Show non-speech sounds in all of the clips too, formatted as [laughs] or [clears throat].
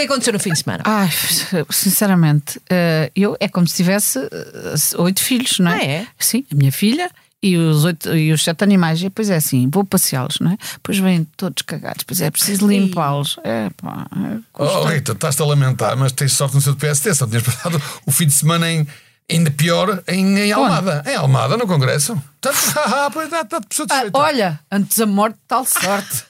que aconteceu no fim de semana? Ai, sinceramente, eh, eu é como se tivesse eh, oito filhos, não é? Ah, é? Sim, a minha filha e os, oito, e os sete animais. E depois é assim, vou passeá-los, não é? Depois vêm todos cagados, depois é preciso limpá-los. É pá, é Oh, oh, Rita, estás-te a lamentar, mas tens sorte no seu PSD, só tinhas passado o fim de semana em. Ainda pior em, em Almada. Em Almada, no Congresso. Tá, [laughs] ah, pois está, está de pessoa Ah, desfeita. olha, antes a morte, tal sorte. [laughs]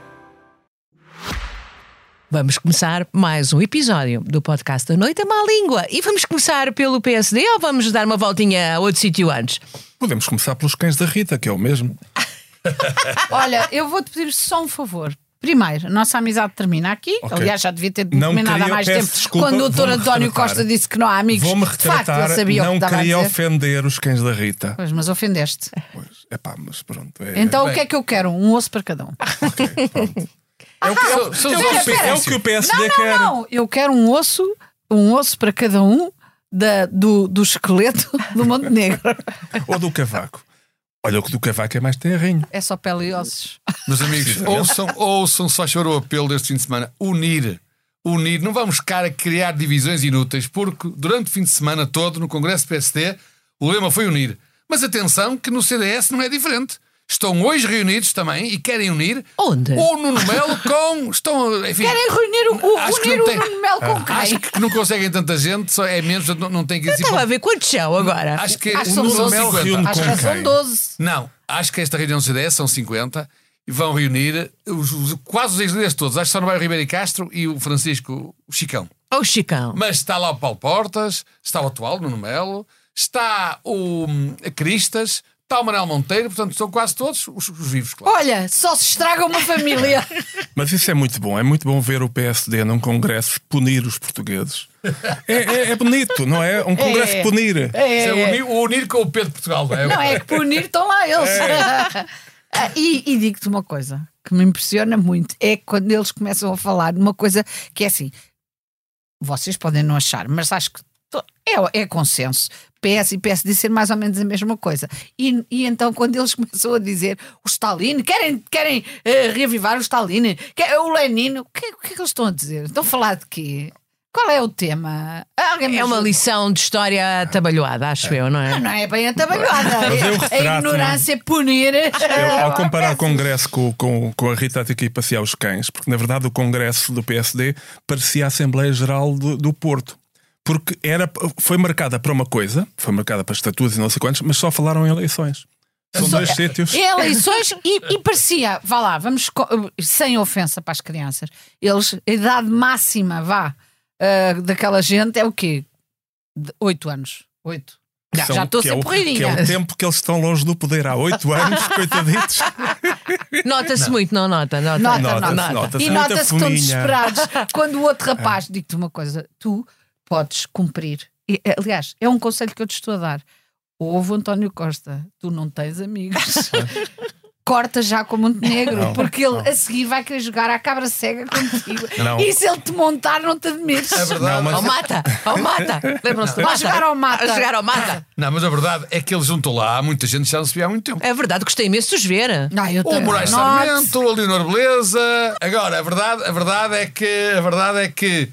Vamos começar mais um episódio do podcast da Noite a Má Língua. E vamos começar pelo PSD ou vamos dar uma voltinha a outro sítio antes? Podemos começar pelos cães da Rita, que é o mesmo. [laughs] Olha, eu vou-te pedir só um favor. Primeiro, a nossa amizade termina aqui. Ok. Aliás, já devia ter Não terminado há mais tempo. desculpa, quando o doutor António retratar. Costa disse que não há amigos. Vou-me de facto, retratar, ele sabia o não queria ofender os cães da Rita. Pois, mas ofendeste. Pois, é pá, mas pronto. É, Então bem. o que é que eu quero? Um osso para cada um. [laughs] é, o que, é, o- São- o são que o é que PSD Não, quer. não, não. Eu quero um osso, um osso para cada um da, do, do esqueleto [laughs] do Montenegro. Ou do cavaco. Olha, o que do cavaco é mais terrinho. É só pele e ossos. Meus amigos, ouçam, ouçam só chorou o apelo deste fim de semana. Unir. Unir. Não vamos ficar a criar divisões inúteis, porque durante o fim de semana todo, no Congresso do PSD, o lema foi unir. Mas atenção que no CDS não é diferente. Estão hoje reunidos também e querem unir. Onde? O Nuno Melo com. Estão, enfim, Querem reunir o, o, Acho que não o tem- Nuno Melo com quem? Acho que não conseguem tanta gente, só é menos, não, não tem que existir. Estava a ver quantos são agora? Acho que Acho o Nuno 12. Melo reúne 50. Acho com que são quem? 12. Não, acho que esta reunião do CDS são 50 e vão reunir os, os- quase os ex-líderes todos. Acho que só não vai o Ribeiro e Castro e o Francisco o Chicão. Ô Oh, Chicão. Mas está lá o Paulo Portas, está o atual Nuno Melo, está o hum, a Cristas, está o Manuel Monteiro, portanto são quase todos os, os vivos, claro. Olha, só se estraga uma família. [laughs] Mas isso é muito bom. É muito bom ver o PSD num congresso punir os portugueses. É, é- é bonito, não é? Um congresso É. punir. Isso É, é unir, o unir com o Pedro de Portugal, não é? Não, é que por unir estão lá eles. [laughs] Ah, e e digo-te uma coisa que me impressiona muito: é quando eles começam a falar de uma coisa que é assim. Vocês podem não achar, mas acho que é, é consenso. PS e PSD ser mais ou menos a mesma coisa. E, e então, quando eles [laughs] começam a dizer o Stalin, querem, querem eh, reavivar o Stalin, quer, o Lenin, o que, o que é que eles estão a dizer? Estão a falar de quê? Qual é o tema? É uma lição de história atabalhoada, acho eu, não é? Não, não é bem atabalhada. Mas eu a ignorância punir. Eu, ao [laughs] comparar o Congresso com, com, com a Rita a ter que ir passear os cães, porque na verdade o Congresso do PSD parecia a Assembleia Geral do, do Porto. Porque era, foi marcada para uma coisa, foi marcada para estatutos e não sei quantos, mas só falaram em eleições. São dois sítios. Em eleições e, e parecia, vá lá, vamos sem ofensa para as crianças. Eles, a idade máxima, vá, ah, daquela gente é o quê? De Oito anos. Oito. Já, São- já estou a que é porreirinha. Que é o tempo que eles estão longe do poder. Há oito [laughs] anos, coitaditos. Nota-se muito, não nota? Nota, Nota, Nota-se, nota. nota-se E muita nota-se que estão desesperados. Quando o outro rapaz, digo-te uma coisa, tu podes cumprir. E, aliás, é um conselho que eu te estou a dar. Ouve o António Costa, tu não tens amigos. [laughs] Corta já com o Montenegro, Não, porque ele não. a seguir vai querer jogar à cabra cega contigo. Não. E se ele te montar, não te admires. É verdade. Não, mas- Ao mata, ao mata. Lembram-se do mata? jogar ao mata. A jogar ao mata. Não, mas a verdade é que eles juntam lá, há muita gente que já não se via há muito tempo. É verdade, gostei imenso de os ver. Ah, eu O. Moraes. Sarmento, a Leonor Beleza. Agora, a verdade, a verdade é que a verdade é que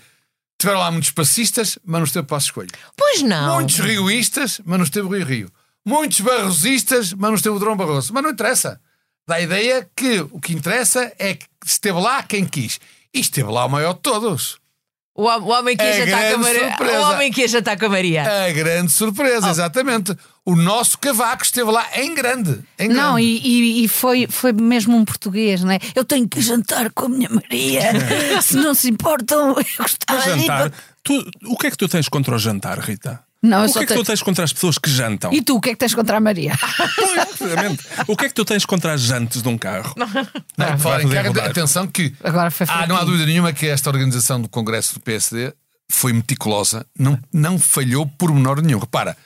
tiveram lá muitos passistas, mas não esteve passo escolho. Pois não. Muitos rioístas, mas não esteve o Rio Rio. Muitos barrosistas, mas não esteve o Drão Barroso. Mas não interessa. Dá a ideia que o que interessa é que esteve lá quem quis. E esteve lá o maior de todos. O, o homem que ia É jantar com a Maria. surpresa. O homem que ia jantar com a Maria. A grande surpresa, exatamente. O nosso cavaco esteve lá em grande. Em Não, grande. e, e- foi, foi mesmo um português, não é? Eu tenho que jantar com a minha Maria. [laughs] Se não se importam, eu gostava de Jantar. para- Tu, o que é que tu tens contra o jantar, Rita? Não, o que é que tu tens contra as pessoas que jantam? E tu, o que é que tens contra a Maria? Precisamente. o que é que tu tens contra as jantes de um carro? Não, vai falar em rodar. atenção que Agora foi ah, não há dúvida nenhuma que esta organização do Congresso do PSD foi meticulosa, não, não falhou por menor nenhum. Repara,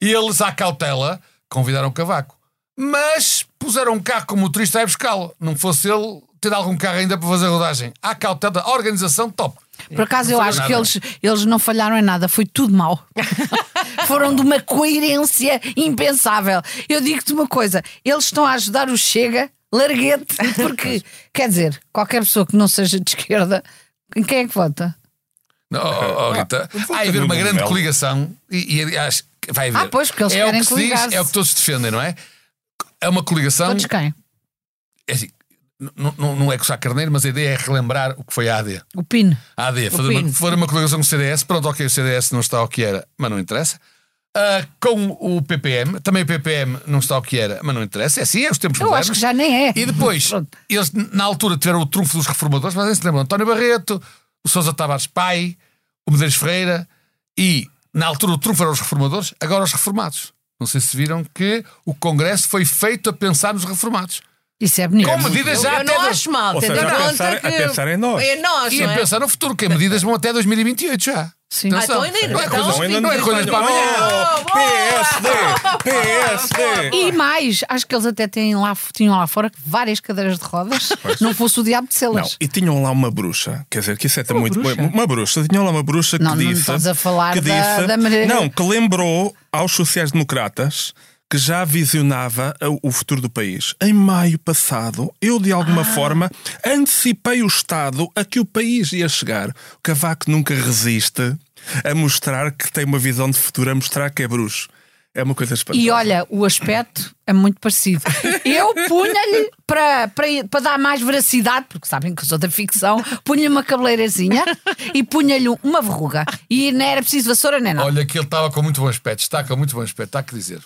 eles à cautela convidaram o cavaco, mas puseram um carro com o motorista a buscá-lo. Não fosse ele ter algum carro ainda para fazer a rodagem. À cautela, a organização top. Por acaso eu acho que eles, eles não falharam em nada, foi tudo mau. [laughs] Foram de uma coerência impensável. Eu digo-te uma coisa: eles estão a ajudar o Chega, larguete, porque, quer dizer, qualquer pessoa que não seja de esquerda, em quem é que vota? Não, oh, oh, Rita, ter haver uma grande Mel. coligação e, e aliás, vai haver. Ah, pois, porque eles é o querem que se diz, é o que todos defendem, não é? É uma coligação. Todos quem? É assim, n- n- não é coçar carneiro, mas a ideia é relembrar o que foi a AD. O PIN. A AD, fazer uma, for uma coligação com o CDS, pronto, ok, o CDS não está ao que era, mas não interessa. Ah, com o PPM, também o PPM não está ao que era, mas não interessa. É assim, é os tempos Eu modernos. acho que já nem é. E depois, [laughs] eles na altura tiveram o trunfo dos reformadores, mas aí se lembram António Barreto, o Sousa Tavares Pai, o Medeiros Ferreira e na altura o trunfo eram os reformadores, agora os reformados. Não sei se viram que o Congresso foi feito a pensar nos reformados. Isso é bonito. Com medidas já eu até não do- acho mal, tendo a pensar- a que pensar em nós. É nós, E não a é? pensar no futuro, que medidas vão até 2028 já. Sim. Ah, então ainda- não é então coisas, ainda não é coisas para amanhã. Oh, PSD! PSD! E mais, acho que eles até têm lá, tinham lá fora várias cadeiras de rodas, não fosse o diabo de Não, selas. e tinham lá uma bruxa, quer dizer, que isso é Uma muito bruxa? Uma bruxa, tinham lá uma bruxa que Não, não disse. estás a falar que da- disse- da Maria- Não, que lembrou aos sociais-democratas que já visionava o- futuro do país. Em maio passado, eu de alguma Ah. forma antecipei o Estado a que o país ia chegar. O Cavaco nunca resiste a mostrar que tem uma visão de futuro, a mostrar que é bruxo. É uma coisa espantosa. E olha, o aspecto é muito parecido. Eu punha-lhe, para, para, para dar mais veracidade, porque sabem que eu sou da ficção, punha-lhe uma cabeleirazinha e punha-lhe uma verruga. E não era preciso vassoura nem nada. Olha que ele estava com muito bom aspecto, está com muito bom aspecto, está a que dizer.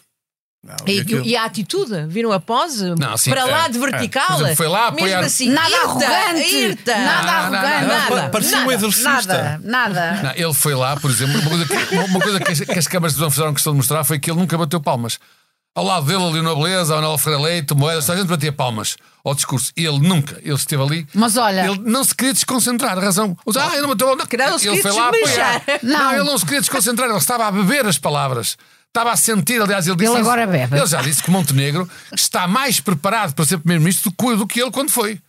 Não, E, aquilo- e a atitude? Viram a pose? Não, sim, para lá é, de é. vertical? Exemplo, foi lá Mesmo apoiar- assim, Nada irta, arrogante, irta. nada arrogante, não, nada, parecia um nada, exorcista. Nada, nada. Não, ele foi lá, por exemplo, uma coisa que, uma- coisa que as, que as câmaras de televisão fizeram questão de mostrar foi que ele nunca bateu palmas. Ao lado dele, ali na Beleza, ao Nela Ferreira Leite, Moedas, toda a gente batia palmas ao discurso. Ele nunca, ele esteve ali. Mas olha- Ele não se queria desconcentrar, a razão. Os, Ah, ele não bateu não, não se Ele queria foi lá apoiar. Não. Não, ele não se queria desconcentrar, ele estava a beber as palavras. Estava a sentir, aliás, ele disse. Ele isso. agora bebe. Ele já disse que Montenegro está mais preparado para ser primeiro-ministro do que- do que ele quando foi.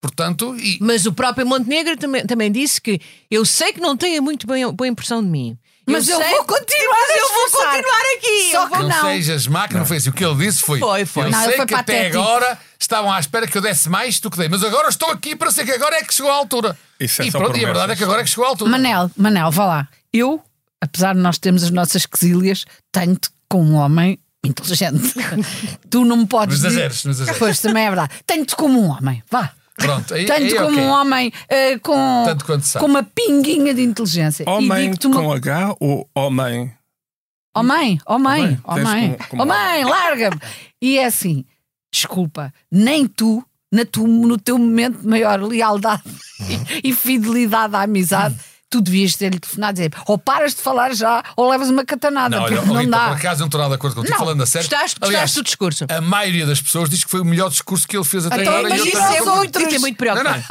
Portanto, e, Mas o próprio Montenegro também, também disse que eu sei que não tenho muito bem, boa impressão de mim. Mas eu sei- vou continuar Mas eu vou continuar aqui. Só eu vou- que não, não. sejas máquina, não foi assim. O que ele disse foi. Foi, foi. Eu Não, sei foi que até patético. agora estavam à espera que eu desse mais do que dei, mas agora estou aqui para ser que agora é que chegou à altura. Isso é e, só pronto, e a verdade é que agora é que chegou à altura. Manel, Manel, vá lá. Eu, apesar de nós termos as nossas quesilhas, tenho-te como um homem inteligente. [laughs] tu não me podes Não dizer. exageres, não exageres. Pois também é verdade. Tenho-te como um homem. Vá. Pronto, aí, Tenho-te aí, como ok. um homem eh, com, Tanto com uma pinguinha de inteligência. e Homem com H ou homem? Mãe, mãe, Tens mãe, como- como oh mãe, larga-me. E é assim, desculpa, nem tu, na tu, no teu momento de maior lealdade e, [laughs] e fidelidade à amizade, tu devias ter-lhe telefonado e dizer ou paras de falar já ou levas uma catanada, Não, olha, não Rita, dá. por acaso não estou nada de acordo contigo, Não. falando a sério. Gostaste, Aliás, gostaste do discurso? a maioria das pessoas diz que foi o melhor discurso que ele fez até Então, agora. mas e eu é muito, isso é muito Não, não, preocupante.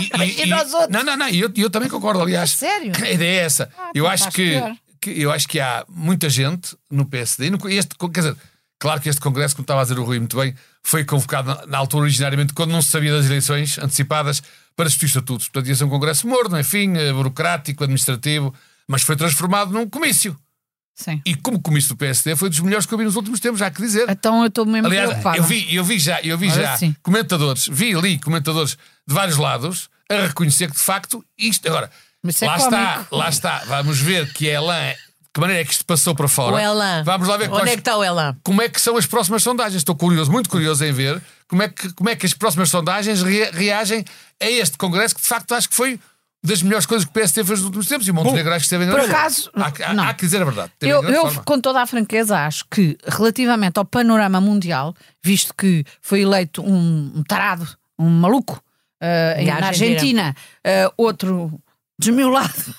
e, e- [laughs] e- E nós outros? não, não, não, e eu, eu também concordo, aliás. sério? A ideia é essa. eu, então acho que, pior. que- eu acho que há muita gente no PSD, no- este, quer dizer, claro que este Congresso, como estava a dizer o Rui muito bem, foi convocado na, na altura originariamente, quando não se sabia das eleições antecipadas, para discutir estatutos. Portanto, ia ser um Congresso morno, enfim, eh, burocrático, administrativo, mas foi transformado num comício. Sim. E como comício do PSD foi dos melhores que eu vi nos últimos tempos, já há que dizer. Então eu estou mesmo Aliás, preocupada. eu vi, eu vi já, eu vi já comentadores, vi ali comentadores de vários lados a reconhecer que de facto isto. Agora, é lá está, cómico. lá está. Vamos ver que a Elan, de que maneira é que isto passou para fora. O Elan. Vamos lá ver Onde quais- é que está o Elan? como é que são as próximas sondagens. Estou curioso, muito curioso em ver como é que, como é que as próximas sondagens rea- reagem a este Congresso que de facto acho que foi das melhores coisas que o PSD fez nos últimos tempos e o Montenegro acho que esteve em por acaso, há, há- não. há que dizer a verdade. Eu, eu, com toda a franqueza, acho que, relativamente ao panorama mundial, visto que foi eleito um, um tarado, um maluco, eh, Na na Argentina. Argentina, eh, outro desmiolado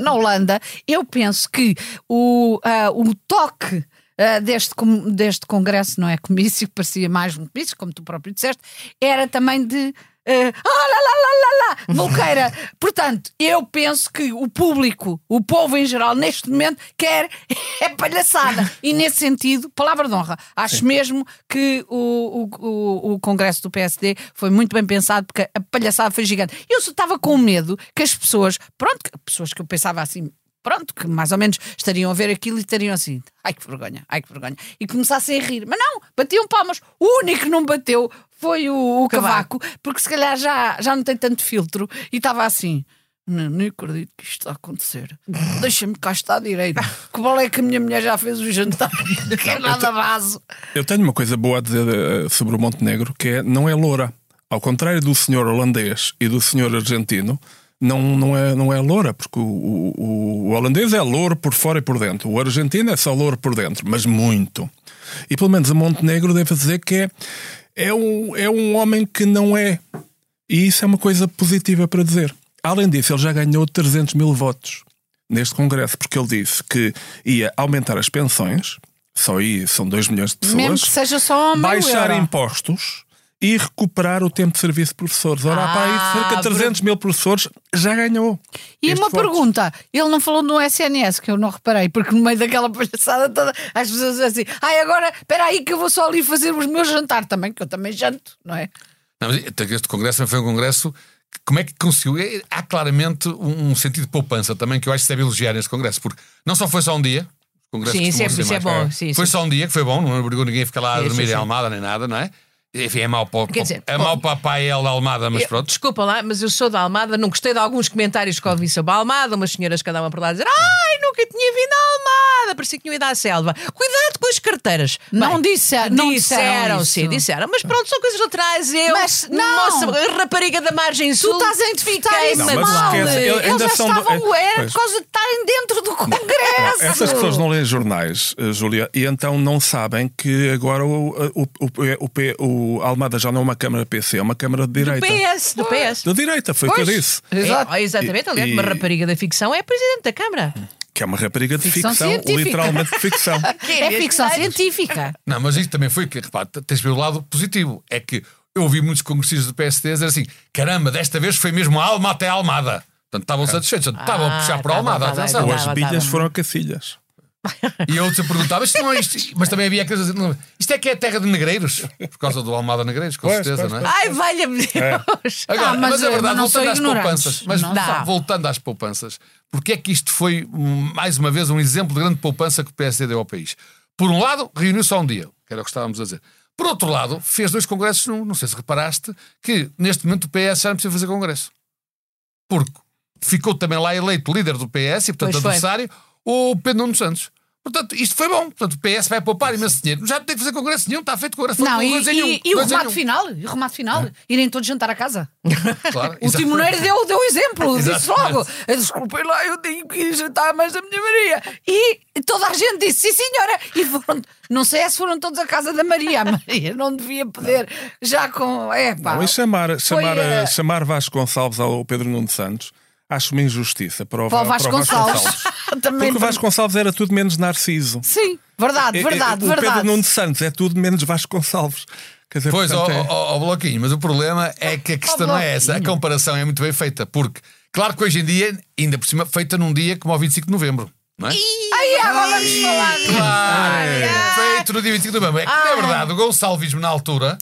na Holanda, eu penso que o, ah, o toque. ah, deste, deste congresso, não é comício, [laughs] parecia mais um comício, como tu próprio disseste, era também de ah, ah, lá, lá, lá, lá, lá, Volqueira. Portanto, eu penso que o público, o povo em geral, neste momento, quer [laughs] é palhaçada. E nesse sentido, palavra de honra, acho mesmo que o, o, o, o Congresso do PSD foi muito bem pensado, porque a palhaçada foi gigante. Eu só estava com medo que as pessoas, pronto, pessoas que eu pensava assim. Pronto, que mais ou menos estariam a ver aquilo e estariam assim, ai que vergonha, ai que vergonha, e começassem a rir. Mas não, batiam palmas. O único que não bateu foi o, o cavaco, porque se calhar já, já não tem tanto filtro e estava assim. Não, nem acredito que isto está a acontecer. Deixa-me cá estar direito. Que bom é que a minha mulher já fez o jantar. [laughs] Que é nada vaso. Eu tenho uma coisa boa a dizer eh, sobre o Montenegro, que é não é loura. Ao contrário do senhor holandês e do senhor argentino, não, não, é, não é loura, porque o, o, o holandês é louro por fora e por dentro. O argentino é só louro por dentro, mas muito. E pelo menos o Montenegro deve dizer que é, é, um, é um homem que não é. E isso é uma coisa positiva para dizer. Além disso, ele já ganhou 300 mil votos neste Congresso, porque ele disse que ia aumentar as pensões, só aí são 2 milhões de pessoas, Mesmo que seja só baixar euro. impostos e recuperar o tempo de serviço de professores. Ora, Ah, para aí cerca de 300 mil professores já ganhou. E uma pergunta: ele não falou no SNS, que eu não reparei, porque no meio daquela palhaçada toda, as pessoas dizem assim: ai, agora, espera aí que eu vou só ali fazer os meus jantar também, que eu também janto, não é? Não, mas este congresso também foi um congresso. que Como é que conseguiu? É- Há claramente um, sentido de poupança também que eu acho que se deve elogiar neste congresso, porque não só foi só um dia. o congresso Sim, sempre, ser isso é bom, sim, foi sim. só um dia que foi bom, não obrigou ninguém a ficar lá a dormir sim, em sim. Almada nem nada, não é? Enfim, é mau para, o- Quer dizer, é mau para a Pael da Almada, mas Eu- pronto. Desculpa lá, mas eu sou da Almada, não gostei de alguns comentários que ouvi sobre a Almada, umas senhoras que andavam por lá a dizer ai, nunca tinha vindo à Almada, parecia que tinham ido à selva. Cuidado com as carteiras. Não disse- não disseram disseram, isso. sim, disseram. Mas pronto, são coisas laterais. Eu, Mas não. moça, rapariga da margem Tu sul, estás a interpretar fiquei isso Não, mal. esquece, Eles ainda já são do- estavam, é, era pois. por causa de estarem dentro do Congresso. Essas pessoas não leem jornais, eh, Júlia, e então não sabem que agora o, o, o, o, P- o Almada já não é uma Câmara PC, é uma Câmara de do direita. PS, do PS. Da direita, foi o que eu disse. Exato. É, exatamente, aliás, E- uma rapariga da ficção é presidente da Câmara. Que é uma rapariga de Ficção ficção, literalmente de ficção. [laughs] É ficção científica. Não, mas isto também foi que, repare, tens pelo lado positivo. É que eu ouvi muitos congressistas do PSD dizer assim: caramba, desta vez foi mesmo a alma até a Almada. Portanto, estavam satisfeitos, portanto, estavam a puxar para a tá Almada, tá atenção. bem, Ou as bilhas foram a cacilhas. E outros a perguntar, mas, isto não é isto, mas também havia aqueles a dizer, isto é que é terra de negreiros, por causa do Almada Negreiros, com Pois, certeza, pois, não é? Ai, valha-me Deus! Agora, Ah, mas mas, é eu verdade, não sou voltando às ignorante. poupanças, mas Não dá. voltando às poupanças, porque é que isto foi, hum, mais uma vez, um exemplo de grande poupança que o PSD deu ao país? Por um lado, reuniu só um dia, que era o que estávamos a dizer. Por outro lado, fez dois congressos, não, não sei se reparaste, que neste momento o PS já não precisa fazer congresso. Porque ficou também lá eleito líder do PS e, portanto, Pois foi. adversário, o Pedro Nuno Santos. Portanto, isto foi bom. Portanto, o PS vai poupar imenso dinheiro. Já não tem que fazer congresso nenhum, está feito congresso. Não, foi e, dois em um, e- e o remate final? E o remate final? Irem todos jantar a casa? [laughs] Claro, O timoneiro deu, deu exemplo, [laughs] disse logo. "Eu, Desculpem lá, eu tenho que ir jantar mais da minha Maria. E toda a gente disse, sim senhora. E foram, não sei se foram todos à casa da Maria. A Maria não devia poder, já com. É pá. Não, e chamar, chamar, eh, eh, chamar Vasco Gonçalves ao Pedro Nuno Santos acho uma injustiça para o, Para o Va- Vasco Gonçalves. [laughs] Também Porque o Vasco Gonçalves era tudo menos Narciso. Sim, verdade, Eh, eh, verdade, o Pedro verdade. Nuno Santos é tudo menos Vasco Gonçalves. Quer dizer, Pois, ó é- ó, ó, Bloquinho, mas o problema é que a questão não é essa. A comparação é muito bem feita, porque, claro que hoje em dia, ainda por cima, feita num dia como ao 25 de novembro. Não é? Aí agora vamos falar disso. Claro, feito no dia 25 de novembro. É que, na verdade, o gonçalvismo na altura,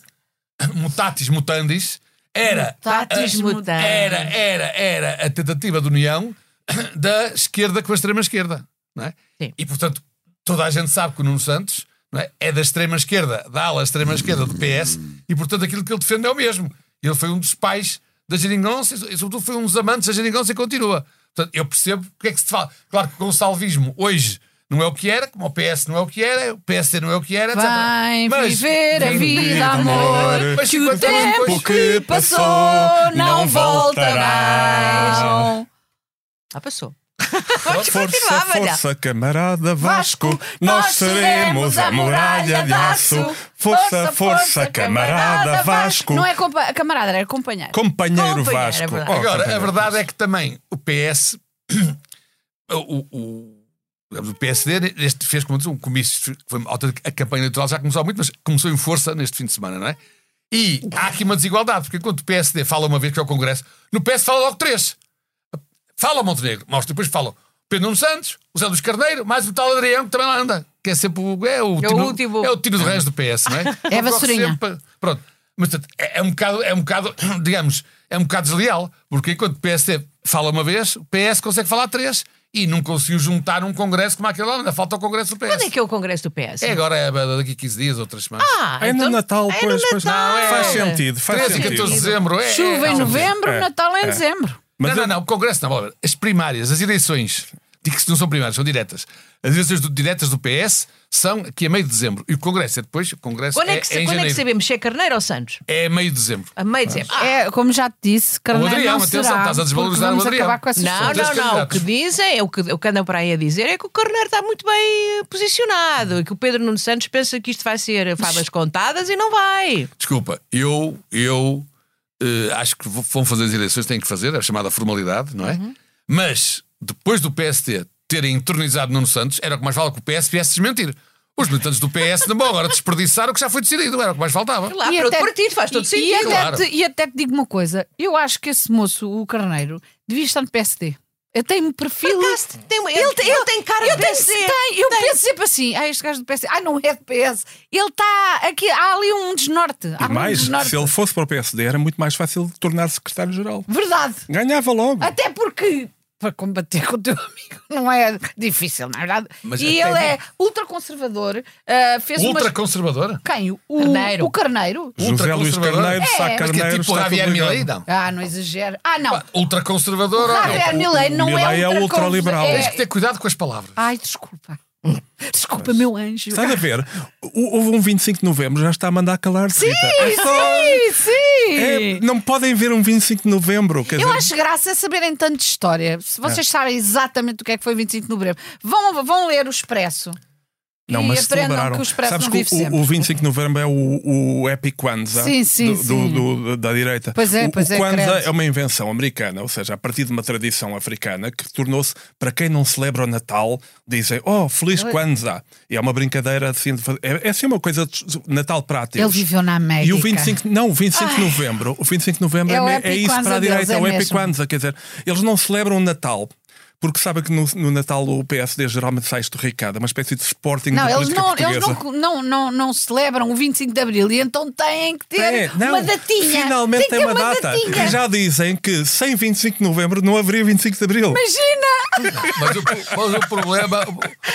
[coughs] mutatis mutandis, era, Mutatis a- era, era, era a tentativa de união [coughs] da esquerda com a extrema esquerda. Não é? E, portanto, toda a gente sabe que o Nuno Santos é, é da extrema esquerda, da ala extrema esquerda do PS, e, portanto, aquilo que ele defende é o mesmo. Ele foi um dos pais da geringonça e, sobretudo, foi um dos amantes da geringonça e continua. Portanto, eu percebo o que é que se fala. Claro que o gonçalvismo hoje não é o que era, como o PS não é o que era, o PSD não é o que era, etc. Vai Mas- viver a vida, amor. Mas Que o 50 anos tempo depois- que passou não volta mais. Ah, passou. Força, força, camarada Vasco, nós seremos a muralha de aço. Força, força, camarada Vasco. Não é compa camarada, era companheiro. Companheiro Companheiro, é Vasco. Agora, a verdade é que também o PS, [clears throat] o, o, PSD este fez como diz, um comício, foi, a campanha eleitoral já começou muito, mas começou em força neste fim de semana, não é? E há aqui uma desigualdade, porque enquanto o PSD fala uma vez que é o Congresso, no PS fala logo três. Fala o Montenegro, mostra, depois falam Pedro Nuno Santos, o Zé Luís Carneiro, mais o tal Adrião, que também lá anda, que é sempre o, é o, É o tino, último. é o tino de reis do PS, não é? [laughs] É a vassourinha. sempre- Pronto. Mas portanto, é, é um bocado, é um bocado, [coughs] digamos, é um bocado desleal, porque enquanto o PSD fala uma vez, o PS consegue falar três e não conseguiu juntar um congresso como aquele lá, ainda falta o congresso do PS. Quando é que é o Congresso do PS? É agora, é daqui a 15 dias, outras semanas. Ah, É no então- Natal, é no pois, pois. Natal. Faz sentido, faz 13 e sentido. 14 de dezembro. É, Chuva é, em é, novembro, É, Natal em é. dezembro. Mas não, eu- não, não, o Congresso não, as primárias, as eleições, digo que não são primárias, são diretas. As eleições do- diretas do PS são aqui a meio de dezembro. E o Congresso é depois, o Congresso Quando é, é, que, é em quando é que sabemos se é Carneiro ou Santos? É meio de dezembro. A meio de dezembro. Ah, É, como já te disse, Carneiro Adriano, não atenção, será, estás a desvalorizar o Adriano. acabar com essas Não, não, não. O que dizem, o que, o que andam para aí a dizer é que o Carneiro está muito bem posicionado, que o Pedro Nuno Santos pensa que isto vai ser favas contadas e não vai. Desculpa, eu, eu eh, acho que vão fazer as eleições, têm que fazer, é a chamada formalidade, não é? Uhum. Mas, depois do PST terem entronizado Nuno Santos, era o que mais vale que o PS viesse desmentir. Os militantes do PS não vão agora desperdiçar o que já foi decidido, era o que mais faltava. Lá para outro partido, faz todo e, sentido. e até claro. te, e até te digo uma coisa: eu acho que esse moço, o Carneiro, devia estar no PSD. Eu tenho um perfil. Acaso, tem uma- ele, ele tem cara de tenho, PSD. tem, eu penso sempre assim, ah, este gajo do PS, ah, não é do PS. Ele está aqui, há ali um desnorte. Há E um mais, desnorte. se ele fosse para o PSD, era muito mais fácil tornar secretário-geral. Verdade. Ganhava logo. Até porque para combater com o teu [laughs] amigo não é difícil, na verdade. Mas e ele é ultraconservador. ah, fez Ultra umas... Quem? O Carneiro. O Carneiro? José Luís ultraconservador? Carneiro, É, Sá mas Mas que é Carneiro, tipo Javier. Milei, não? Ah, não exagero. Ah, não. Ultraconservador? Javier Milei não Milei é é ultra ultraliberal. É... Tens que ter cuidado com as palavras. Ai, desculpa. [laughs] Desculpa, meu anjo. Estás a ver? Houve um 25 de novembro, já está a mandar calar-se. Rita. É Sim, sim. É, não podem ver um 25 de novembro. Eu dizer, acho graça saberem tanto de história. Se vocês É. sabem exatamente o que é que foi 25 de novembro, vão, vão ler o Expresso. Não, mas celebraram. que o Sabes que o, o 25 de novembro é o, o Epic Kwanzaa Sim, sim, do- do- sim. do- da direita. Pois é, o, pois o é, Kwanzaa credo. é uma invenção americana, ou seja, a partir de uma tradição africana que tornou-se, para quem não celebra o Natal, dizem, oh, feliz Kwanzaa. E é uma brincadeira assim, de fazer- é, é assim uma coisa de Natal ateus. Ele viveu na América. E o 25, não, o 25 de novembro, o 25 de novembro É é, o é isso para a direita, é é o Epic mesmo. Kwanzaa, quer dizer, eles não celebram o Natal. Porque sabem que no, no Natal o PSD geralmente sai esturricado, é uma espécie de sporting Não, da eles, não, eles portuguesa. não, não, não, não celebram o 25 de Abril e então têm que ter É, não, uma datinha. Finalmente tem ter uma, data. datinha. E já dizem que sem 25 de novembro não haveria 25 de abril. Imagina! Mas o, mas o problema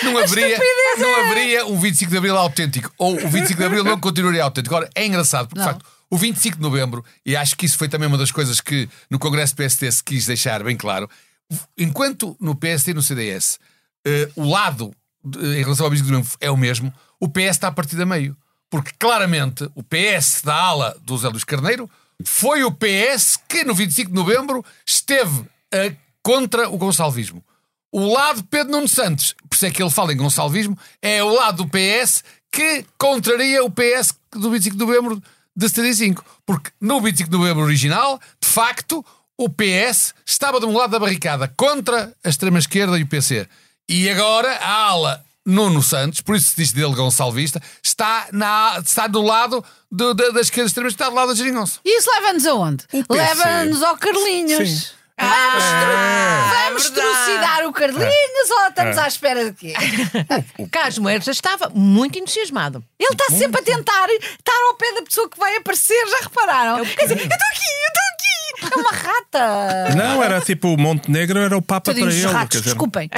não haveria, não haveria um 25 de Abril autêntico. Ou o 25 de Abril não continuaria autêntico. Agora, é engraçado, porque de facto, o 25 de Novembro, e acho que isso foi também uma das coisas que no Congresso PST se quis deixar bem claro, enquanto no PST e no CDS eh, o lado de- em relação ao 25 de Novembro é o mesmo, o PS está a partir a meio. Porque claramente o PS da ala do Zé Luís Carneiro foi o PS que no 25 de Novembro esteve eh, contra o gonçalvismo. O lado Pedro Nuno Santos, por isso é que ele fala em gonçalvismo, é o lado do PS que contraria o PS do 25 de novembro de 75. Porque no 25 de novembro original, de facto, o PS estava de um lado da barricada contra a extrema-esquerda e o PC. E agora a ala Nuno Santos, por isso se diz dele gonçalvista, está, na, está do lado do- da, da esquerda extrema, está do lado da Geringonça. E isso leva-nos aonde? Leva-nos ao Carlinhos. Sim. Vamos, tru- vamos é verdade. trucidar o Carlinhos ou estamos à espera de quê? [laughs] Carlos Moedas já estava muito entusiasmado. Ele está sempre a tentar estar ao pé da pessoa que vai aparecer, já repararam? Quer dizer, eu estou aqui, eu estou aqui. É uma rata. Não, era tipo o Montenegro, era o Papa para Tadinhos ele. ratos, dizer, desculpem.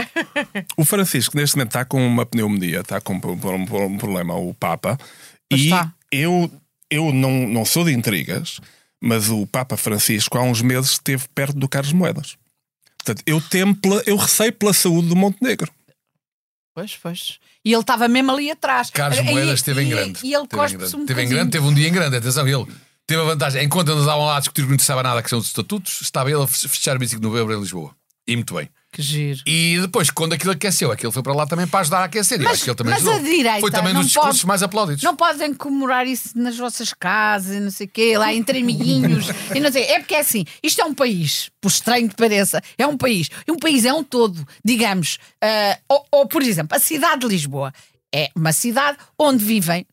O Francisco, neste momento, está com uma pneumonia, está com um, um- um problema, o Papa. Pois e está. eu, eu não, não sou de intrigas, mas o Papa Francisco, há uns meses, esteve perto do Carlos Moedas. Portanto, eu, temo pela- eu receio pela saúde do Montenegro. Pois, pois. E ele estava mesmo ali atrás. Carlos E- Moedas esteve em e- grande. E ele Esteve em grande. um Esteve em grande, teve um dia em grande, atenção, ele teve a vantagem. Enquanto estavam lá a discutir que não interessava nada a questão dos estatutos, estava ele a fechar o 25 de novembro em Lisboa. E muito bem. Que giro. E depois, quando aquilo aqueceu, aquilo foi para lá também para ajudar a aquecer. e Mas- acho que ele também mas a direita Foi também não dos discursos pode- mais aplaudidos. Não podem comemorar isso nas vossas casas e não sei o quê, lá entre amiguinhos e não sei. É porque é assim, isto é um país, por estranho que pareça, é um país. E um país é um todo, digamos. ah, ou, ou, por exemplo, a cidade de Lisboa é uma cidade onde vivem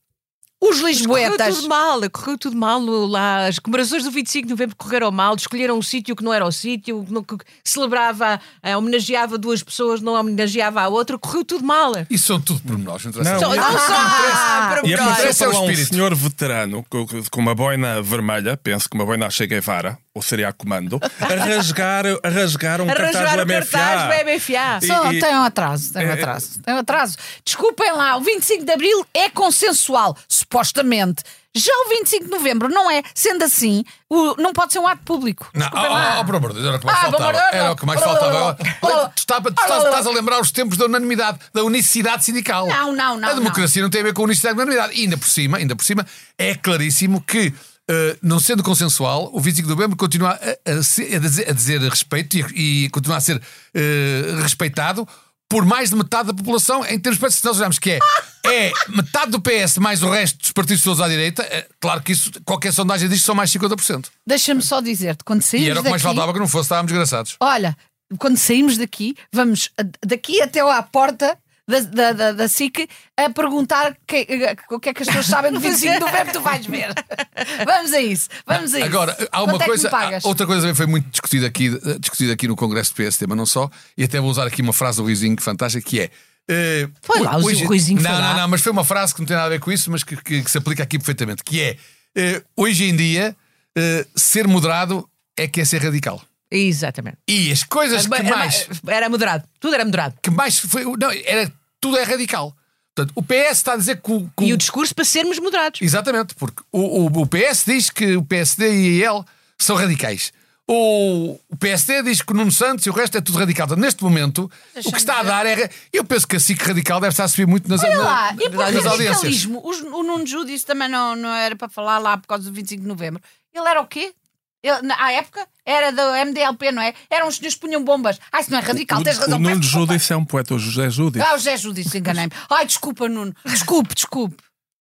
os Correu lisboetas. tudo mal, correu tudo mal no- lá. As comemorações do 25 de novembro correram mal, escolheram um sítio que não era o sítio, que celebrava, eh, homenageava duas pessoas, não homenageava a outra, correu tudo mal. Isso são tudo pormenores. Não interessa. Não, Só- e- não só Ah, para E apareceu Esse é o para lá um espírito. senhor veterano com, com uma boina vermelha, penso que uma boina a Che Guevara, ou seria a comando, a rasgar, a rasgar um A cartaz rasgar do o cartaz do MFA. E- Só e- tem um atraso, tem um É- atraso, tem um atraso. Desculpem lá, o 25 de Abril é consensual, supostamente. Já o 25 de Novembro não é. Sendo assim, o- não pode ser um ato público. Não, oh, lá. oh, por amor de Deus, era o que mais Ah, faltava. Era o que mais não. faltava. Oh, oh, Tu estás, a lembrar os tempos da unanimidade, da unicidade sindical. Não, não, não, A democracia não, tem a ver com unicidade e unanimidade. E ainda por cima, ainda por cima, é claríssimo que. eh, não sendo consensual, o 25 de novembro continua a, a a dizer, a dizer respeito e, e continua a ser eh, respeitado por mais de metade da população em termos de se nós olharmos que é, [laughs] é metade do PS mais o resto dos partidos todos à direita, é, claro que isso, qualquer sondagem diz que são mais 50%. Deixa-me só dizer-te, quando E saímos era o que mais daqui... faltava que não fosse, estávamos desgraçados. Olha, quando saímos daqui, vamos daqui até à porta da, da, da, da SIC a perguntar que- o que é que as pessoas sabem do 25 de novembro, tu vais ver. [laughs] Vamos a isso, vamos a isso. Agora, há uma Quanto coisa, É que me pagas? há- outra coisa também foi muito discutida aqui, discutida aqui no Congresso do PSD, mas não só, e até vou usar aqui uma frase do Ruizinho fantástica que é. Eh, Foi lá, o hoje- Ruizinho Não, foi lá. não, não, mas foi uma frase que não tem nada a ver com isso, mas que, que- que se aplica aqui perfeitamente, que é eh, hoje em dia eh, ser moderado é que é ser radical. Exatamente. E as coisas que Era, mais. era moderado, tudo era moderado. Que mais foi, não, era, tudo é radical. Portanto, o PS está a dizer que o, que E o- o discurso para sermos moderados. Exatamente, porque o, o, o PS diz que o PSD e a IEL são radicais. O, o PSD diz que o Nuno Santos e o resto é tudo radical. Portanto, neste momento, o que está a dar é. Eu penso que a SIC radical deve estar a subir muito nas, Olha na- lá, e por nas audiências. radicalismo? Os- O Nuno Ju disse também não, não era para falar lá por causa do 25 de novembro. Ele era o quê? Ele, na, à época era do MDLP, não é? Eram os senhores que punham bombas. Ah, isso não é radical, O, tens razão. o Nuno. Júdice é um poeta, o José Júdice. Ah, o José Judice, enganei-me. Ai, desculpa, Nuno. Desculpe, desculpe.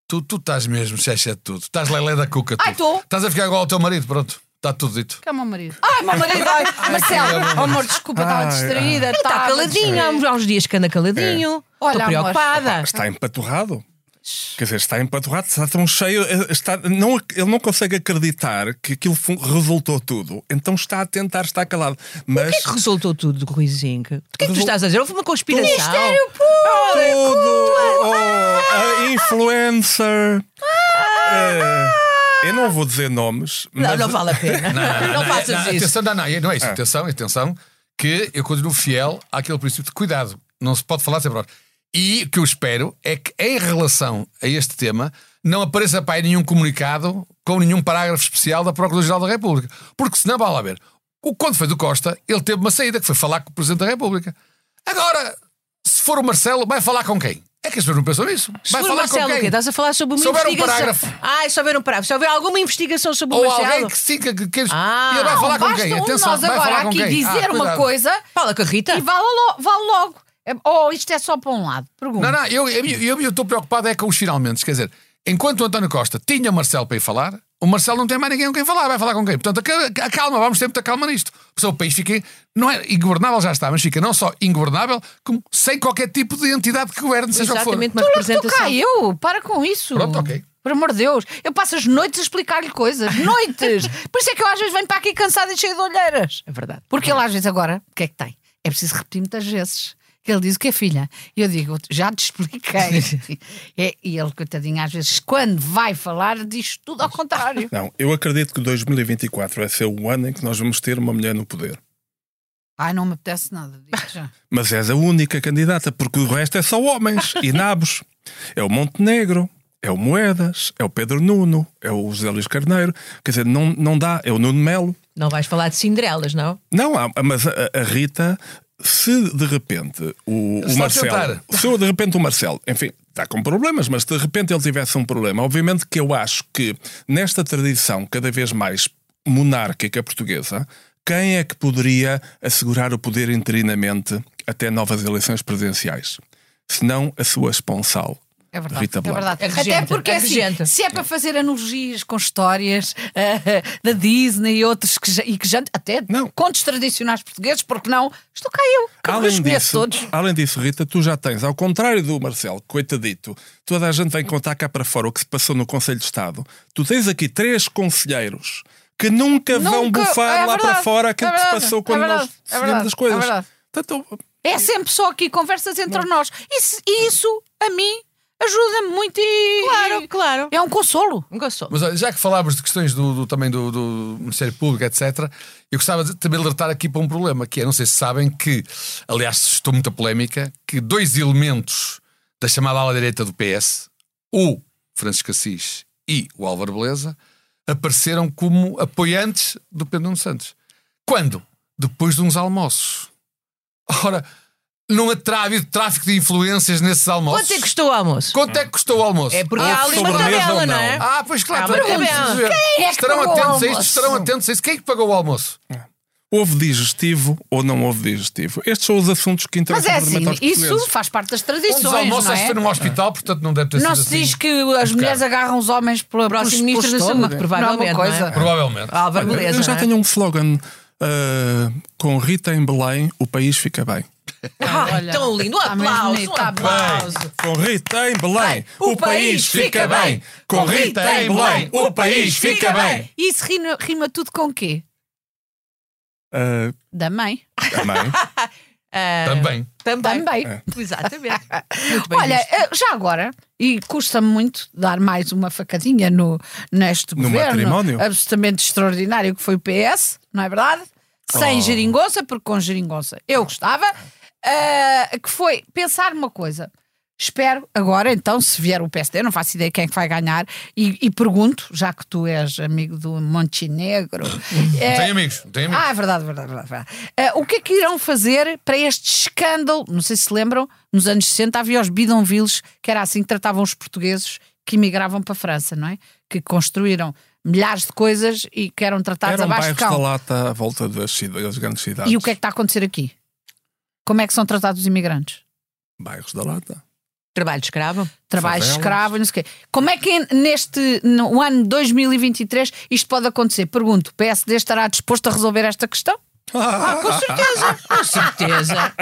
Tu, tu estás mesmo, cheche de tudo. Estás lelé da cuca. Tu. Ai, tô. Estás a ficar igual ao teu marido, pronto. Está tudo dito. Que é o meu marido. Ai, meu marido, ai. Marcelo, oh, amor, desculpa, estava distraída. Está estava caladinho, há uns, dias que anda caladinho. Olha, Estou amor. preocupada. Está empaturrado. Quer dizer, está empaturrado, está tão cheio, eh, está, não, ele não consegue acreditar que aquilo resultou tudo, então está a tentar estar calado. Mas O que é que resultou tudo do Ruizinho? O que é que tu estás a dizer? Houve uma conspiração. Mistério tudo, oh, a influencer. eh, eu não vou dizer nomes, Não, mas não vale a pena. Não, faças não, isso. Atenção, não, não, não é isso. Atenção, atenção, que eu continuo fiel àquele princípio de cuidado. Não se pode falar sempre. a verdade. E o que eu espero é que, em relação a este tema, não apareça para aí nenhum comunicado com nenhum parágrafo especial da Procuradoria-Geral da República. Porque senão, vai lá ver. O, quando foi do Costa, ele teve uma saída que foi falar com o Presidente da República. Agora, se for o Marcelo, vai falar com quem? É que as pessoas não pensam nisso. Se Vai falar Marcelo, com o quem? Estás a falar sobre uma houver um investigação. parágrafo. Ah, se houver um parágrafo. Se houver alguma investigação sobre o Ou Marcelo. alguém que sim, que, que, que Ah. ele vai falar com Basta quem? um de Atenção, nós agora aqui quem? dizer Ah, uma coisa Fala com a Rita. e vale logo. Vale logo. É- Ou isto é só para um lado? Pergunta. Não, não, eu estou eu, eu, estou preocupado é com os finalmente. Quer dizer, enquanto o António Costa tinha o Marcelo para ir falar, o Marcelo não tem mais ninguém com quem falar. Vai falar com quem? Portanto, aca- acalma, vamos ter muita calma nisto. Porque o país fica, não é ingovernável, já está, mas fica não só ingovernável, como sem qualquer tipo de entidade que governe, seja o que for. Exatamente, uma Tu representação. cá, eu. Para com isso. Pronto, ok. Por amor de Deus. Eu passo as noites a explicar-lhe coisas. [laughs] Noites. Por isso é que eu às vezes venho para aqui cansada e cheia de olheiras. É verdade. Porque ele às vezes agora, o que é que tem? É preciso repetir muitas vezes. Ele diz o que é filha? E eu digo, já te expliquei. [laughs] É, e ele, coitadinho, às vezes, quando vai falar, diz tudo ao contrário. não, eu acredito que 2024 vai ser o ano em que nós vamos ter uma mulher no poder. Ai, não me apetece nada disso já. [laughs] Mas és a única candidata, porque o resto é só homens e nabos. É o Montenegro, é o Moedas, é o Pedro Nuno, é o José Luís Carneiro. Quer dizer, não, não dá, é o Nuno Melo. Não vais falar de Cinderelas, não? Não, mas a, a Rita, se de repente o, o Marcelo. Se de repente o Marcelo, enfim, está com problemas, mas se de repente ele tivesse um problema, obviamente que eu acho que nesta tradição cada vez mais monárquica portuguesa, quem é que poderia assegurar o poder interinamente até novas eleições presidenciais? Se não a sua esponsal. É verdade. Rita é verdade. É regente, Até porque é assim, se é para fazer analogias com histórias eh, [laughs] da Disney e outros que já, e que já até Não. contos tradicionais portugueses, porque não? Estou cá eu, que Além conheço disso, todos. além disso, Rita, tu já tens, ao contrário do Marcelo, coitadito, toda a gente vem contar cá para fora o que se passou no Conselho de Estado. Tu tens aqui três conselheiros que nunca, vão Nunca- bufar é lá para verdade, fora aquilo é que se verdade, passou é quando verdade, nós é decidimos verdade, as coisas. é verdade. Portanto, É sempre só aqui conversas entre nós. Isso, isso a mim ajuda-me muito e. Claro, e- claro. É um consolo. Um Gostou. Mas olha, já que falámos de questões do, do- também do, do Ministério Público, etc., eu gostava de também alertar aqui para um problema, que é, não sei se sabem que, aliás, estou muita polémica, que dois elementos da chamada ala direita do PS, o Francisco Assis e o Álvaro Beleza, apareceram como apoiantes do Pedro Nuno Santos. Quando? Depois de uns almoços. Ora, não terá havido tráfico de influências nesses almoços? Quanto é que custou o almoço? Quanto é que custou o almoço? É porque Ah, há ali uma tabela, não não? é? Ah, pois claro. Ver. Quem é que estarão pagou o atentos a isto, almoço? estarão atentos a isto. Quem é que pagou o almoço? houve digestivo ou não houve digestivo? Estes são os assuntos que Mas interessam é assim, verdadeiramente aos isso portugueses. faz parte das Um tradições. dos almoços não acho que é? foi num hospital, portanto não deve ter Não sido se assim. diz que as mulheres agarram os homens pela pelos- ministro pelo da estômago. Saúde, provavelmente, Não é uma não é? coisa. Provavelmente. Álvaro Beleza. eu já não é? tenho um slogan ah, com Rita em Belém, o país fica bem. Ah, Olha, tão lindo. Um tá aplauso. bonito, Um tá aplauso. Com Rita em Belém, o país fica bem. Com Rita em Belém, o país fica bem. Isso rima, rima tudo com quê? Ah, Da mãe. também. [laughs] Ah, Também. Também. Também. Exatamente. [laughs] Muito bem Olha, visto. eh, já agora, e custa-me muito dar mais uma facadinha no, neste No governo matrimónio? absolutamente extraordinário que foi o PS, não é verdade? Sem Oh. geringonça, porque com geringonça eu gostava, eh, que foi pensar uma coisa. Espero agora, então, se vier o PSD, não faço ideia quem é que vai ganhar, e, e pergunto, já que tu és amigo do Montenegro. [laughs] eh, Tem amigos, tem amigos. ah, é verdade, verdade, verdade. verdade. Eh, o que é que irão fazer para este escândalo? Não sei se lembram, nos anos 60 havia os bidonvilles, que era assim que tratavam os portugueses que imigravam para a França, não é? Que construíram milhares de coisas e que eram tratados Eram abaixo de bairros da cão. lata à volta das, das grandes cidades. E o que é que está a acontecer aqui? Como é que são tratados os imigrantes? Bairros da lata. Trabalho de escravo. Trabalho Favelas. escravo, não sei o quê. Como é que neste no ano 2023 isto pode acontecer? Pergunto, o PSD estará disposto a resolver esta questão? [laughs] Com certeza. Com certeza.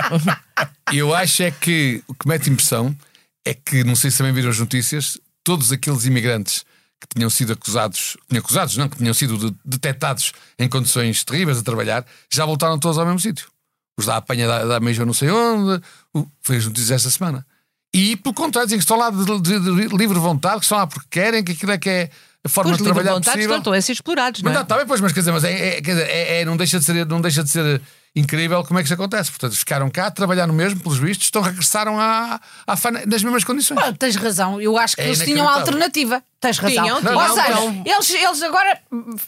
E [laughs] eu acho é que o que mete impressão é que, não sei se também viram as notícias, todos aqueles imigrantes que tinham sido acusados, tinham acusados, não, que tinham sido de- detectados em condições terríveis a trabalhar, já voltaram todos ao mesmo sítio. Os da apanha da, da Meijo não sei onde, foi as notícias esta semana. E, pelo contrário, dizem que estão lá de, de- de livre vontade, que estão lá porque querem, que aquilo é que é a forma Os de livre trabalhar vontade possível. estão a ser explorados, não Mas é? não, está bem, pois, mas quer dizer, mas é, é- quer dizer, é- é- não, deixa de ser, não deixa de ser incrível como é que isso acontece. Portanto, ficaram cá a trabalhar no mesmo, pelos vistos, estão regressaram à, à FAN nas mesmas condições. Tens razão, eu acho que É eles tinham alternativa. Tens razão. Tinham, Ou seja, não. Eles, eles agora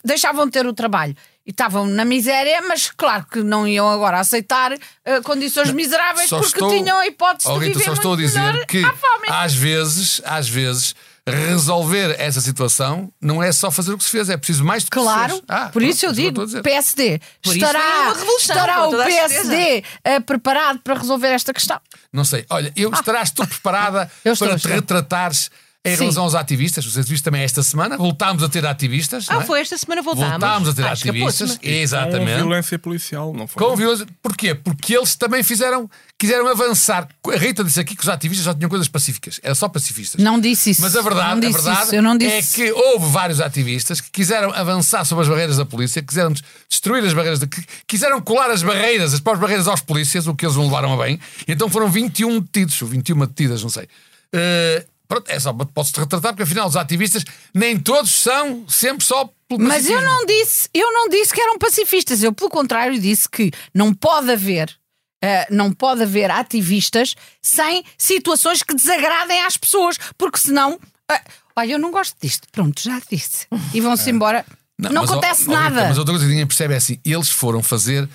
deixavam de ter o trabalho e estavam na miséria, mas claro que não iam agora aceitar eh, condições miseráveis Só porque estou- tinham a hipótese Oh, de Rita, viver só estou a muito dizer melhor que às vezes, às vezes, resolver essa situação não é só fazer o que se fez, é preciso mais do que se Claro, fez. Ah, por pronto, isso eu é que digo, estou. PSD, Por estará, estará o PSD eh, preparado para resolver esta questão? Não sei. Olha, eu estarás tu preparada [laughs] Eu estou, para estou. te retratares em relação aos ativistas? Os ativistas também esta semana voltámos a ter ativistas. não Ah, é? foi esta semana voltámos. Voltámos a ter Ah, ativistas. escapou-se-me. Com Exatamente. violência policial, não foi? Com violência. Porquê? Porque eles também fizeram, quiseram avançar. A Rita disse aqui que os ativistas só tinham coisas pacíficas. Era só pacifistas. Não disse isso. Mas a verdade, não a disse verdade isso, eu não disse é isso. que houve vários ativistas que quiseram avançar sobre as barreiras da polícia, quiseram destruir as barreiras, de, que quiseram colar as barreiras, as próprias barreiras aos polícias, o que eles não levaram a bem. Então foram 21 detidos, ou 21 detidas, não sei. Eh, pronto, é só, posso-te retratar, porque afinal os ativistas nem todos são sempre só pelo Mas eu não disse, eu não disse que eram pacifistas. Eu, pelo contrário, disse que não pode haver. eh, não pode haver ativistas sem situações que desagradem às pessoas, porque senão. eh, olha, eu não gosto disto. Pronto, já disse. E vão-se [laughs] embora. Não, ó, acontece ó, nada. mas outra coisa que ninguém percebe é assim: eles foram fazer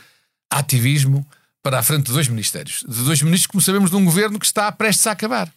ativismo para a frente de dois ministérios. De dois ministros, como sabemos, de um governo que está prestes a acabar.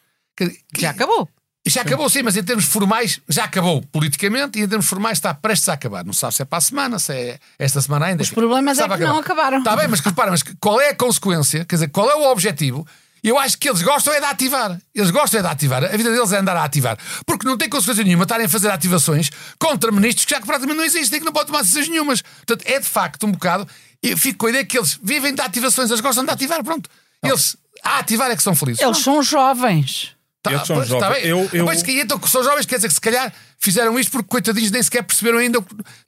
Que- Já acabou. Já acabou, sim, mas em termos formais já acabou politicamente e em termos formais está prestes a acabar. Não sabe se é para a semana, se é esta semana ainda. Os problemas é Sabe que não acabaram. Está bem, mas que repara, mas que- qual é a consequência? Quer dizer, qual é o objetivo? Eu acho que eles gostam é de ativar. Eles gostam é de ativar. A vida deles é andar a ativar. Porque não tem consequência nenhuma estarem a fazer ativações contra ministros que já que praticamente não existem, que não podem tomar decisões nenhumas. Portanto, é de facto um bocado. Eu fico com a ideia que eles vivem de ativações, eles gostam de ativar, pronto. Eles a ativar é que são felizes. Eles são jovens. Tá, Eles são pois, tá jovens. bem. Eu- eu- Pois que então são jovens, quer dizer que se calhar fizeram isto porque coitadinhos nem sequer perceberam ainda,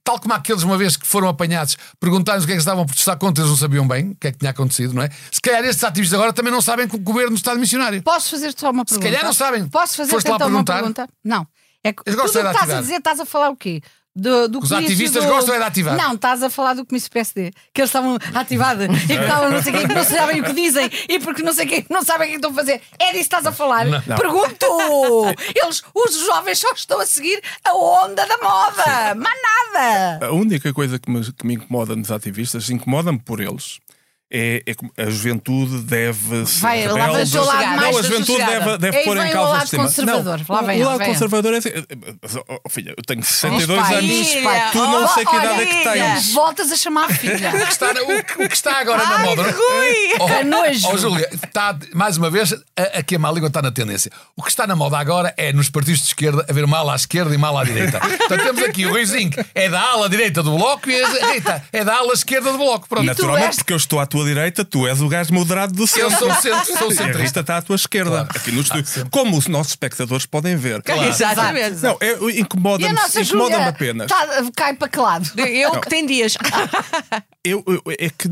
tal como aqueles uma vez que foram apanhados, perguntaram-nos o que é que estavam a protestar contra, eles não sabiam bem o que é que tinha acontecido, não é? Se calhar estes ativistas agora também não sabem que o governo está missionário. Posso fazer só uma pergunta? calhar não sabem. Posso fazer Foste lá então uma pergunta? Não. É que tudo o que de estás a dizer, estás a falar o quê? Do, do Os ativistas do- gostam é de ativar. Não, estás a falar do comício PSD. Que eles estavam ativados [laughs] e que estavam não sei o quê, que não sabem o que dizem e porque não sei o não sabem o que estão a fazer. É disso que estás a falar? Pergunto! Eles, os jovens só estão a seguir a onda da moda. Mais nada! A única coisa que me, que me incomoda nos ativistas, incomoda-me por eles, é, é a juventude deve ser Vai, lá lado Não, mais a juventude deve, deve pôr em o causa lado o sistema. conservador. Não, Lá vem, o lado vem. conservador é assim. Mas, oh, oh, filha, eu tenho 62 Pai, anos. pai. Tu não sei que idade é que tens. Voltas a chamar a filha. [laughs] O que está, o, o que está agora na moda. não é? Rui! Oh, Que nojo. oh, Júlia, está, mais uma vez, a, a a língua está na tendência. O que está na moda agora é nos partidos de esquerda haver mal à esquerda e mal à direita. Portanto, temos aqui o Ruizinho, é da ala direita do bloco e a Rita é da ala esquerda do bloco. Pronto. Naturalmente, porque eu estou à tua direita, tu és o gajo moderado do Eu centro. sou centro, sou E a centrista. Rita está à tua esquerda, aqui no estúdio. Como os nossos espectadores podem ver. Exatamente. Não, é, a incomoda-me incomoda apenas. tá- cai para que lado? Eu que tenho dias. [laughs] Eu, eu- é que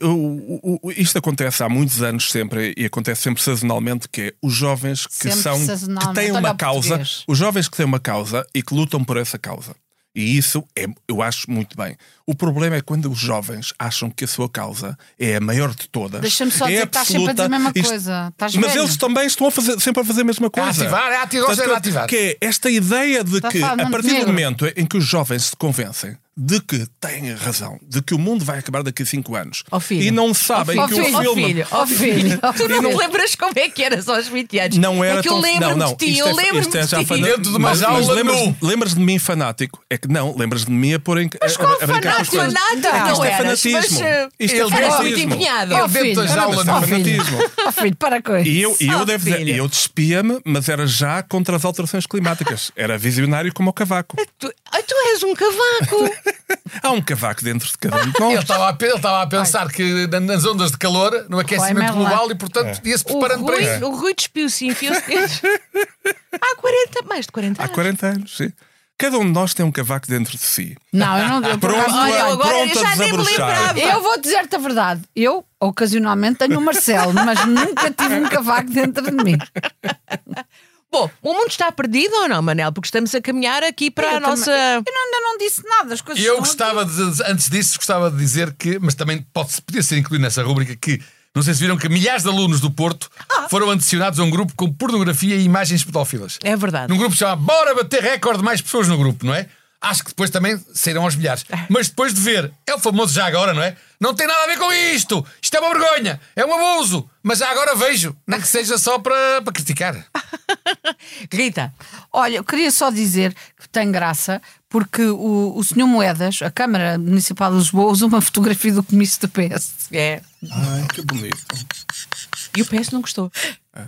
eu- o- o- isto acontece há muitos anos sempre e acontece sempre sazonalmente que é os jovens que Sempre são que têm uma o causa, português. os jovens que têm uma causa e que lutam por essa causa. E isso é, eu acho muito bem. O problema é quando os jovens acham que a sua causa é a maior de todas. Deixa-me só é dizer que estás sempre a dizer a mesma coisa. Estás Mas velho. eles também estão a fazer, sempre a fazer a mesma coisa. ativar, é ativar, Portanto, é ativar. Que é esta ideia de Está que, a partir do negro. momento em que os jovens se convencem de que têm razão, de que o mundo vai acabar daqui a 5 anos filho. e não sabem Ó que filho, o filme. filho, Ó filho, ó Tu não filho. te lembras como é que eras aos 20 anos? Não era é que eu tão lembro-me não, não, de ti, eu é- lembro-me é de ti. fana- Dentro de uma mas, jaula mas lembras, lembras de mim fanático? É que não, lembras de mim a pôr em a, qual a, a brincar fanático? coisas. Fanático Isto não é fanatismo. uh, Isto é ele fanatismo. Ele dentro da jaula é nu. fanatismo. [laughs] Filho, para com isso. E eu, e eu devo dizer, eu despia-me, mas era já contra as alterações climáticas. Era visionário como o cavaco. Tu, ai, tu és um cavaco. [laughs] Há um cavaco dentro de cada um de Ele nós. estava, a, ele estava a pensar que na- nas ondas de calor, no aquecimento global e, portanto, ia-se O preparando para isso. o Rui despiu-se e enfiou-se dentro. [laughs] Há 40, mais de 40 Há anos. 40 anos, sim. Cada um de nós tem um cavaco dentro de si. Não, eu não. Eu, [laughs] por Pronto, Olha, a- agora pronto eu já nem me lembrava. eu vou dizer-te a verdade. Eu, ocasionalmente, tenho o Marcelo, mas nunca tive um cavaco dentro de mim. [laughs] Bom, o mundo está perdido ou não, Manel? Porque estamos a caminhar aqui para Eu a nossa. também- Eu ainda não disse nada. As coisas E eu gostava, de, antes disso, gostava de dizer que, mas também pode, podia ser incluído nessa rúbrica, que não sei se viram que milhares de alunos do Porto foram adicionados a um grupo com pornografia e imagens pedófilas. É verdade. Num grupo que se chama Bora bater recorde de mais pessoas no grupo, não é? Acho que depois também sairão aos milhares. Mas depois de ver, é o famoso já agora, não é? Não tem nada a ver com isto! Isto é uma vergonha! É um abuso! Mas já agora vejo, nem que seja só para, para criticar. [laughs] Rita, Olha, eu queria só dizer que tem graça porque o, o senhor Moedas, a Câmara Municipal de Lisboa, usa uma fotografia do comício do PS. é. Ai, que bonito. E o PS não gostou.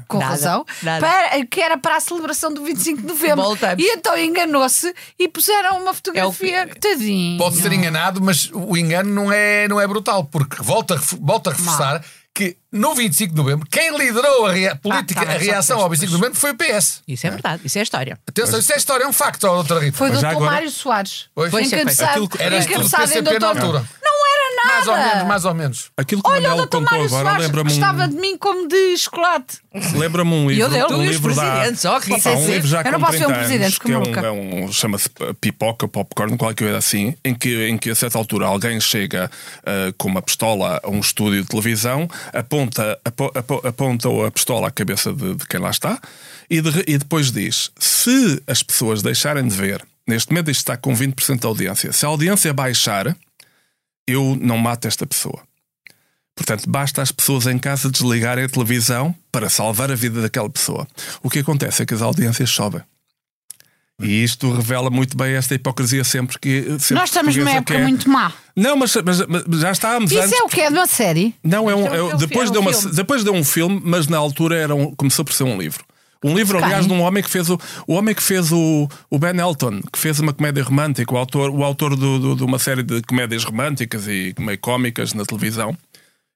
Com Nada, razão. nada. Para- que era para a celebração do 25 de novembro. Voltamos. E então enganou-se e puseram uma fotografia. É o que- Tadinho. Pode ser enganado, mas o engano não é, não é brutal, porque volta, volta a reforçar que no 25 de novembro, quem liderou a rea- política, tá bem, a reação ao 25 de novembro foi o PS. Isso é verdade, isso é história. Atenção, isso é história, é um facto, ó, doutora Rita. Foi o doutor agora- Mário Soares. Pois. Pois, encabeçado, aquilo Era encabeçado em PCP na doutor. altura. Não era nada. Mais ou menos, mais ou menos. Aquilo que o Olha, o Manel doutor contou Mário agora Soares lembra-me gostava um, de mim como de chocolate. lembra um E eu livro, dei-lhe um os livro da, presidentes, ó. Pá, um livro já Eu não com posso ser um 30 presidente, anos, que que é um, nunca. é um- chama-se pipoca, popcorn, qualquer coisa assim, em que, em que a certa altura alguém chega ah, com uma pistola a um estúdio de televisão, aponta, apo- apo- aponta a pistola à cabeça de, de quem lá está e, de- e depois diz: se as pessoas deixarem de ver, neste momento isto está com 20% da audiência, se a audiência baixar, eu não mato esta pessoa. Portanto, basta as pessoas em casa desligarem a televisão para salvar a vida daquela pessoa. O que acontece é que as audiências sobem. E isto revela muito bem esta hipocrisia sempre que. Sempre Nós estamos numa época quer. muito má. Não, mas, mas- mas já estávamos Isso antes. é o que é de uma série? Não, é um, é é- é depois, de é um depois de um filme, mas na altura era um- começou por ser um livro. Um livro, Quem? aliás, de um homem que fez o, o homem que fez o, o Ben Elton, que fez uma comédia romântica, o autor, o autor do- do- de uma série de comédias românticas e meio cómicas na televisão.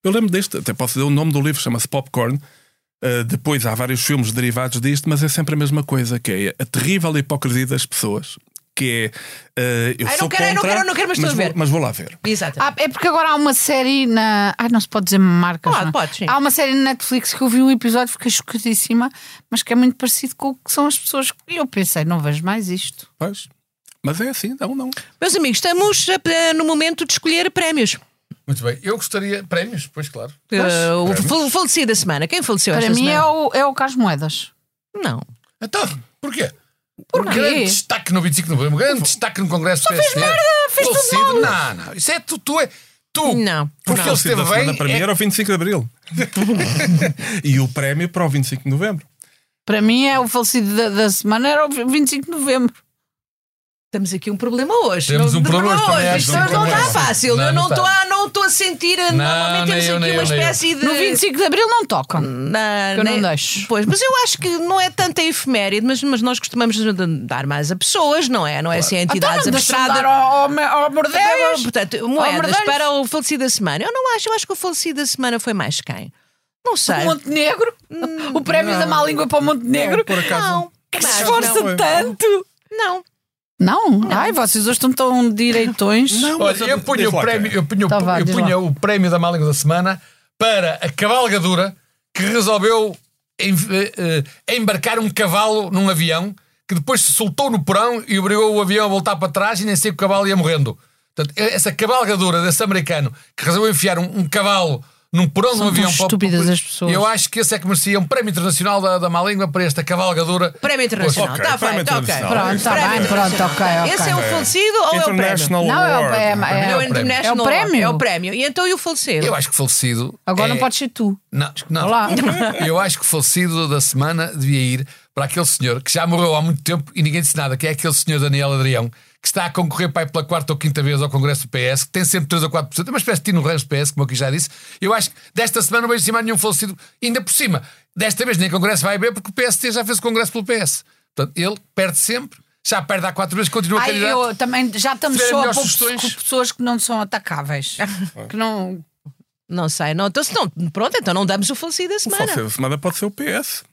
Eu lembro deste, até posso dizer o nome do livro, chama-se Popcorn. Uh, depois há vários filmes derivados disto, mas é sempre a mesma coisa, que é a terrível hipocrisia das pessoas. Que é. uh, eu Ai, não sou quero, ai, não contra, quero, não quero, mas estou a vou, ver. mas vou lá ver. Exato. Ah, é porque agora há uma série na. Ai, não se pode dizer marcas. Pode, não é? pode, sim. Há uma série na Netflix que eu vi um episódio, fiquei chocadíssima, mas que é muito parecido com o que são as pessoas. E eu pensei, não vejo mais isto. Pois. Mas é assim, não, não. Meus amigos, estamos eh, no momento de escolher prémios. Muito bem. Eu gostaria. Prémios, pois claro. Eh, o fal- falecido da semana. Quem faleceu Para esta mim é semana? o, é o Carlos Moedas. Não. Então, porquê? Porquê? Grande destaque no 25 de novembro, grande destaque no Congresso do PSD. fez tudo Falecido. Não, não. Isso é tu, tu é. Tu. Não. Porque Não. ele esteve semana bem. para mim é- era o 25 de Abril. [laughs] e o prémio para o 25 de Novembro. Para mim é o falecido da, da semana, era o 25 de novembro. Temos aqui um problema hoje. Temos Não- um problema hoje, Isto um não está fácil. Não, eu não estou a, estou a sentir. normalmente nem temos eu, aqui uma eu, espécie de. No 25 de abril não tocam. Que eu não deixo. Pois, mas eu acho que não é tanta efeméride, mas, mas nós costumamos dar mais a pessoas, não é? Não é assim a entidades Então não deixam abstradas. dar ao, ao, ao Mordeiros. Portanto, moedas Merdeiros. para o falecido da semana. Eu não acho, eu acho que o falecido da semana foi mais quem? Não sei. O Montenegro. o prémio da má língua para o Montenegro. Por acaso. Não. Que se esforça não, tanto. Não. Não. Ai, vocês hoje estão tão direitões. Não, Olha, mas eu punha, diz o prémio, eu Tá, vá, eu lá. o prémio da má língua da semana para a cavalgadura que resolveu em- eh, eh, embarcar um cavalo num avião que depois se soltou no porão e obrigou o avião a voltar para trás e nem sei que o cavalo ia morrendo. Portanto, essa cavalgadura desse americano que resolveu enfiar um, um cavalo num porão de um avião para- estúpidas as pessoas. Eu acho que esse é que merecia um prémio internacional da, da má língua para esta cavalgadura. Prémio internacional. Ok, Está prémio feito, ok. internacional. Pronto, está bem, pronto, ok, ok. Esse é o falecido ou é o prémio? International Não, é o, é, É é, o prémio. É o prémio. É o prémio. E então e o falecido? Eu acho que falecido. Agora é- não podes ser tu. Não, não. Olá. [laughs] Eu acho que o falecido da semana devia ir para aquele senhor que já morreu há muito tempo e ninguém disse nada, que é aquele senhor Daniel Adrião, que está a concorrer para ir pela quarta ou quinta vez ao Congresso do PS, que tem sempre 3 ou 4%, é uma espécie de Tino Reis do PS, como eu aqui já disse. Eu acho que desta semana não vejo cima nenhum falecido, ainda por cima. Desta vez nem Congresso vai haver, porque o PST já fez o Congresso pelo PS. Portanto, ele perde sempre, já perde há quatro vezes, continua Ai, candidato. eu também já estamos só a melhores pôr sugestões. pe- pessoas que não são atacáveis. [laughs] que não. Não sei. Não, então, se não, pronto, então não damos o falecido da O semana. falecido da semana pode ser o PS.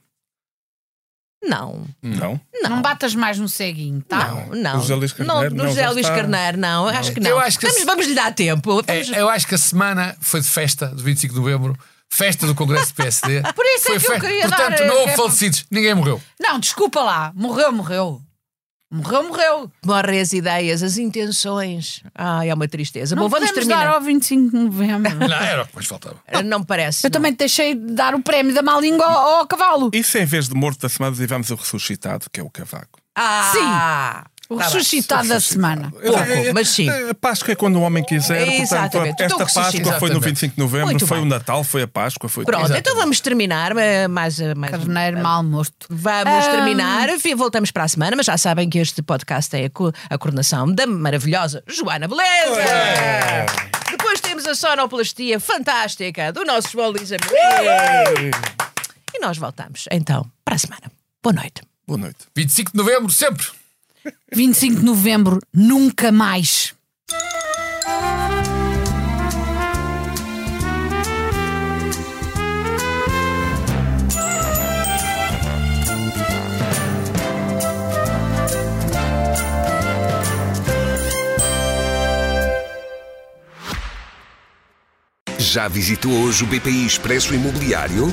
Não. Não. Não, batas mais no ceguinho, tá? Não, não. O José Luís Carneiro, Não, não, José Luís está. Carneiro, não. Acho que não. Eu acho que vamos, se- vamos lhe dar tempo. É, Vamos- eu acho que a semana foi de festa, de 25 de novembro, festa do Congresso do PSD. [laughs] Por isso é Foi que eu queria Portanto, dar. não eh, houve é- falecidos, ninguém morreu. Não, desculpa lá. Morreu, morreu. Morreu, morreu. Morrem as ideias, as intenções. Ai, é uma tristeza. Não Bom, vamos podemos terminar. dar ao 25 de novembro. [laughs] Não, era o que mais faltava. Não me parece. Eu não. também te deixei de dar o prémio da má língua ao, ao cavalo. Isso em vez de morto da semana, dizemos o ressuscitado, que é o cavaco. Ah, O tá ressuscitado da semana. Pouco, mas sim. A Páscoa é quando o homem quiser. Portanto, Exatamente. Então, esta. Páscoa foi no Exatamente. 25 de novembro, Muito foi bem. o Natal, foi a Páscoa, foi Pronto, Exatamente. então vamos terminar. eh, Mais, eh, mais Carneiro mal morto. Vamos Ah. terminar, Enfim, voltamos para a semana, mas já sabem que este podcast tem a, co- a coordenação da maravilhosa Joana Beleza. Depois temos a sonoplastia fantástica do nosso João Luís. E nós voltamos então para a semana. Boa noite. Boa noite. 25 de novembro, sempre. 25 de novembro, nunca mais. Já visitou hoje o BPI Expresso Imobiliário?